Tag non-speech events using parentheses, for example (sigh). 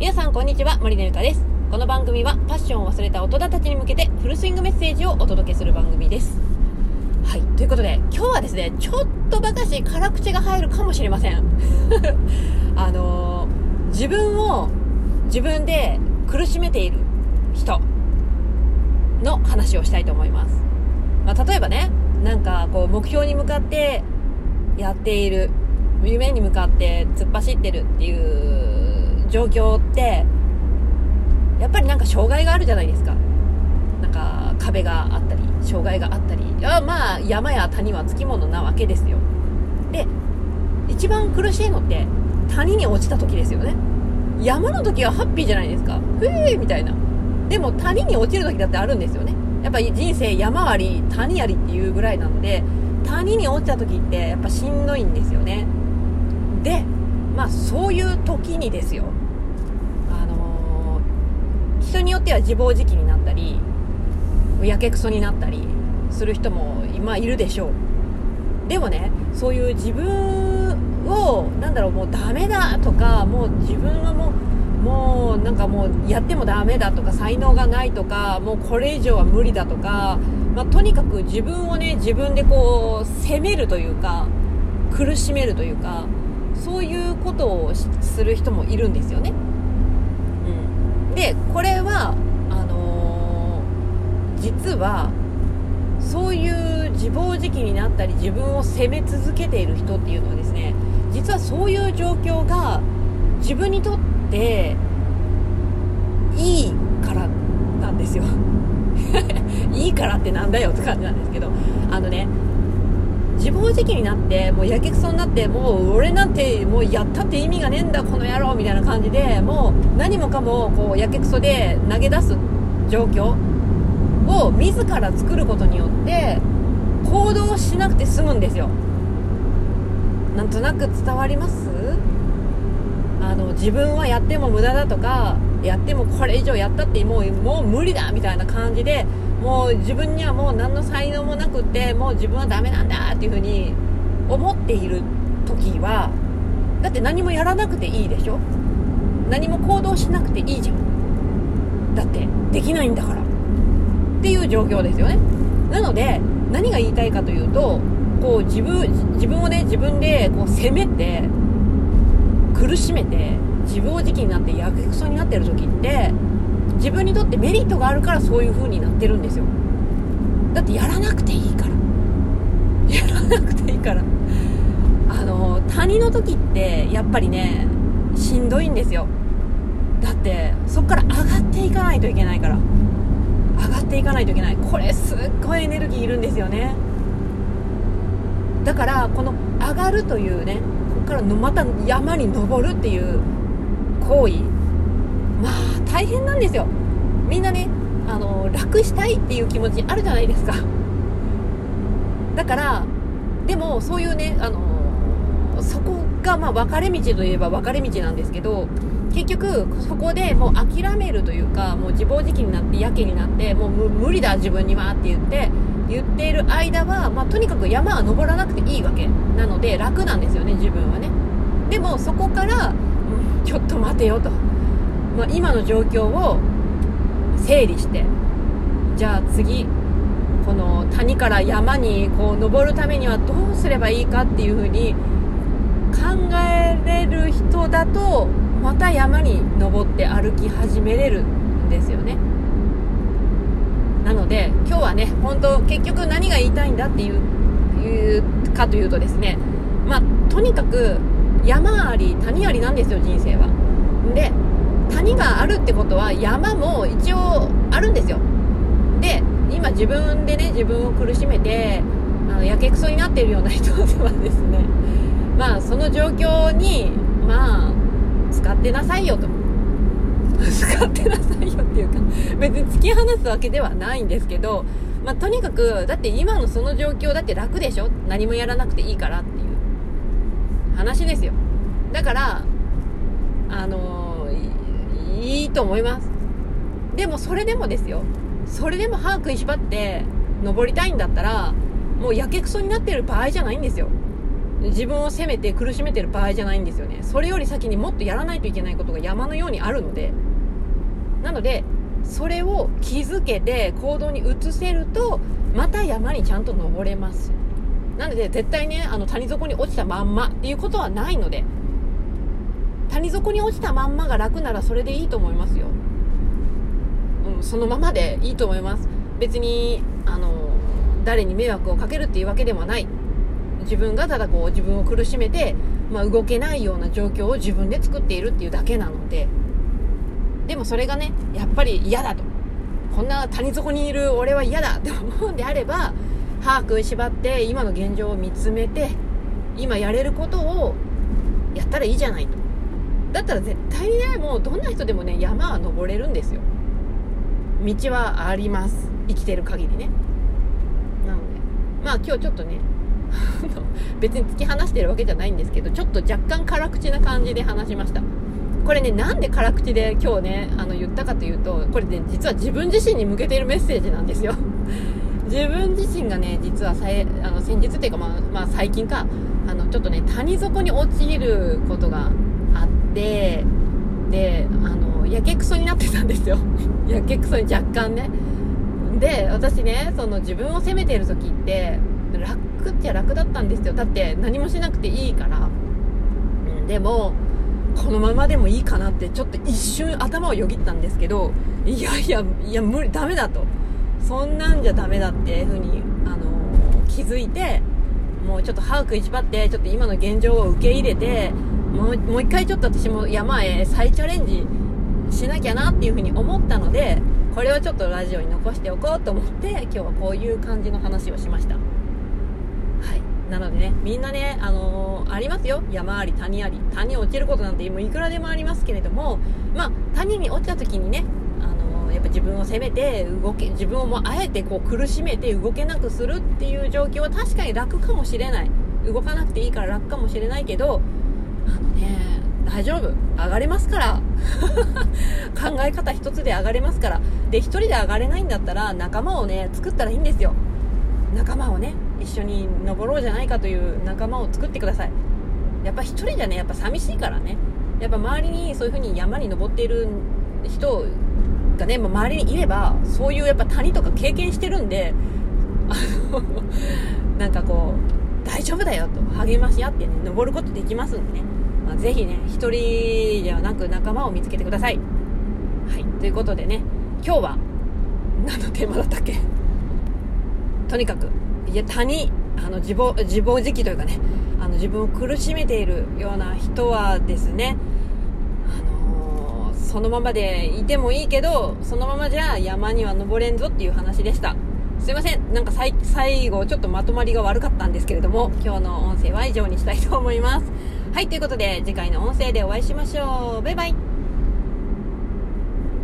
皆さんこんにちは森根由香です。この番組はパッションを忘れた大人たちに向けてフルスイングメッセージをお届けする番組です。はいということで今日はですねちょっとばかし辛口が入るかもしれません。(laughs) あのー、自分を自分で苦しめている人の話をしたいと思います、まあ、例えばねなんかこう目標に向かってやっている夢に向かって突っ走ってるっていう状況ってやっぱりなんか障害があるじゃないですか。なんか壁があったり障害があったり。あまあ山や谷はつきものなわけですよ。で一番苦しいのって谷に落ちた時ですよね。山の時はハッピーじゃないですか。ふえーみたいな。でも谷に落ちる時だってあるんですよね。やっぱり人生山あり谷ありっていうぐらいなので谷に落ちた時ってやっぱしんどいんですよね。でまあそういう時にですよあのー、人によっては自暴自棄になったりやけくそになったりする人も今いるでしょうでもねそういう自分をなんだろうもうダメだとかもう自分はもうもうなんかもうやってもダメだとか才能がないとかもうこれ以上は無理だとか、まあ、とにかく自分をね自分でこう責めるというか苦しめるというかそういうことをする人もいるんですよね。でこれはあのー、実はそういう自暴自棄になったり自分を責め続けている人っていうのはですね実はそういう状況が自分にとっていいからなんですよ。(laughs) いいからってなんだよって感じなんですけどあのね自暴自棄になってもうやけくそになってもう俺なんてもうやったって意味がねえんだこの野郎みたいな感じでもう何もかもこうやけくそで投げ出す状況を自ら作ることによって行動しなくて済むんですよ。なんとなく伝わります？あの自分はやっても無駄だとかやってもこれ以上やったってもうもう無理だみたいな感じでもう自分にはもう何の才能もなくってもう自分はダメなんだっていうふうに思っている時はだって何もやらなくていいでしょ？何も行動しなくていいじゃん。だってできないんだから。っていう状況ですよね。なので何が言いたいかというとこう自分自分をね自分でこう責めて苦しめて自暴自棄になってやけくそになってる時って自分にとってメリットがあるからそういう風になってるんですよ。だってやらなくていいから。(laughs) やらなくていいから。あの谷の時ってやっぱりねしんどいんですよ。だってそっから上がっていかないといけないから。上がっていかないといけない。これすっごいエネルギーいるんですよね。だからこの上がるというねここからのまた山に登るっていう行為。まあ大変なんですよ。みんなねあの楽したいっていう気持ちあるじゃないですか。だからでもそういうねあのそこがまあ分かれ道といえば分かれ道なんですけど結局そこでもう諦めるというかもう自暴自棄になってやけになってもう無理だ自分にはって言って言っている間は、まあ、とにかく山は登らなくていいわけなので楽なんですよね自分はね。でもそこから、ちょっと待てよと。まあ、今の状況を整理してじゃあ次この谷から山にこう登るためにはどうすればいいかっていうふうに考えれる人だとまた山に登って歩き始めれるんですよね。なので今日はね本当結局何が言いたいんだっていういうかというとですねまあとにかく山あり谷ありなんですよ人生は。で谷があるってことは山も一応あるんですよ。で今自分でね自分を苦しめてあのやけくそになってるような人ではですね。まあその状況にまあ使ってなさいよと。(laughs) 使ってなさいよっていうか別に突き放すわけではないんですけど、まあ、とにかくだって今のその状況だって楽でしょ。何もやらなくていいからっていう。話ですよ。だからあのいいと思います。でもそれでもですよ。それでも歯食いしばって登りたいんだったらもうやけくそになってる場合じゃないんですよ。自分を責めて苦しめてる場合じゃないんですよね。それより先にもっとやらないといけないことが山のようにあるので。なのでそれを気づけて行動に移せるとまた山にちゃんと登れます。なので絶対ねあの谷底に落ちたまんまっていうことはないので谷底に落ちたまんまが楽ならそれでいいと思いますよ、うん、そのままでいいと思います。別にあの誰に迷惑をかけるっていうわけでもない。自分がただこう自分を苦しめて、まあ、動けないような状況を自分で作っているっていうだけなので。でもそれがねやっぱり嫌だと。こんな谷底にいる俺は嫌だって思うんであれば歯食いしばって今の現状を見つめて今やれることをやったらいいじゃないと。だったら絶対にねもうどんな人でもね山は登れるんですよ。道はあります。生きてる限りね。なのでまあ今日ちょっとね (laughs) 別に突き放してるわけじゃないんですけどちょっと若干辛口な感じで話しました。これねなんで辛口で今日ねあの言ったかというとこれね実は自分自身に向けているメッセージなんですよ。自分自身がね実はさえあの先日っていうか、まあ、まあ最近か。あのちょっとね谷底に陥ることがあってであのやけくそになってたんですよ。(laughs) やけくそに若干ね。で私ねその自分を責めてる時って楽っちゃ楽だったんですよ。だって何もしなくていいから、でもこのままでもいいかなってちょっと一瞬頭をよぎったんですけどいやいやいや無理ダメだと。そんなんじゃダメだっていう風にあの気づいてもうちょっと歯食いしばってちょっと今の現状を受け入れてもうもう一回ちょっと私も山へ再チャレンジしなきゃなっていう風に思ったのでこれをちょっとラジオに残しておこうと思って今日はこういう感じの話をしました。はい。なのでねみんなねあのー、ありますよ。山あり谷あり。谷落ちることなんてもういくらでもありますけれどもまあ谷に落ちた時にね、やっぱ自分を責めて動け自分をもうあえてこう苦しめて動けなくするっていう状況は確かに楽かもしれない。動かなくていいから楽かもしれないけどあのね大丈夫。上がれますから。(laughs) 考え方一つで上がれますから。で一人で上がれないんだったら仲間をね作ったらいいんですよ。仲間をね一緒に登ろうじゃないかという仲間を作ってください。やっぱ一人じゃねやっぱ寂しいからね。やっぱ周りにそういう風に山に登っている人がね、まあ、周りにいればそういうやっぱ谷とか経験してるんであの (laughs) なんかこう大丈夫だよと励まし合ってね登ることできますんでねまあ、ぜひね、一人ではなく仲間を見つけてください。はい。ということでね、今日は、何のテーマだったっけ？とにかく、いや、谷、あの、自暴、自暴自棄というかね、あの、自分を苦しめているような人はですね、そのままでいてもいいけど、そのままじゃ山には登れんぞっていう話でした。すいません。なんか最後、ちょっとまとまりが悪かったんですけれども、今日の音声は以上にしたいと思います。はい、ということで、次回の音声でお会いしましょう。バイバイ。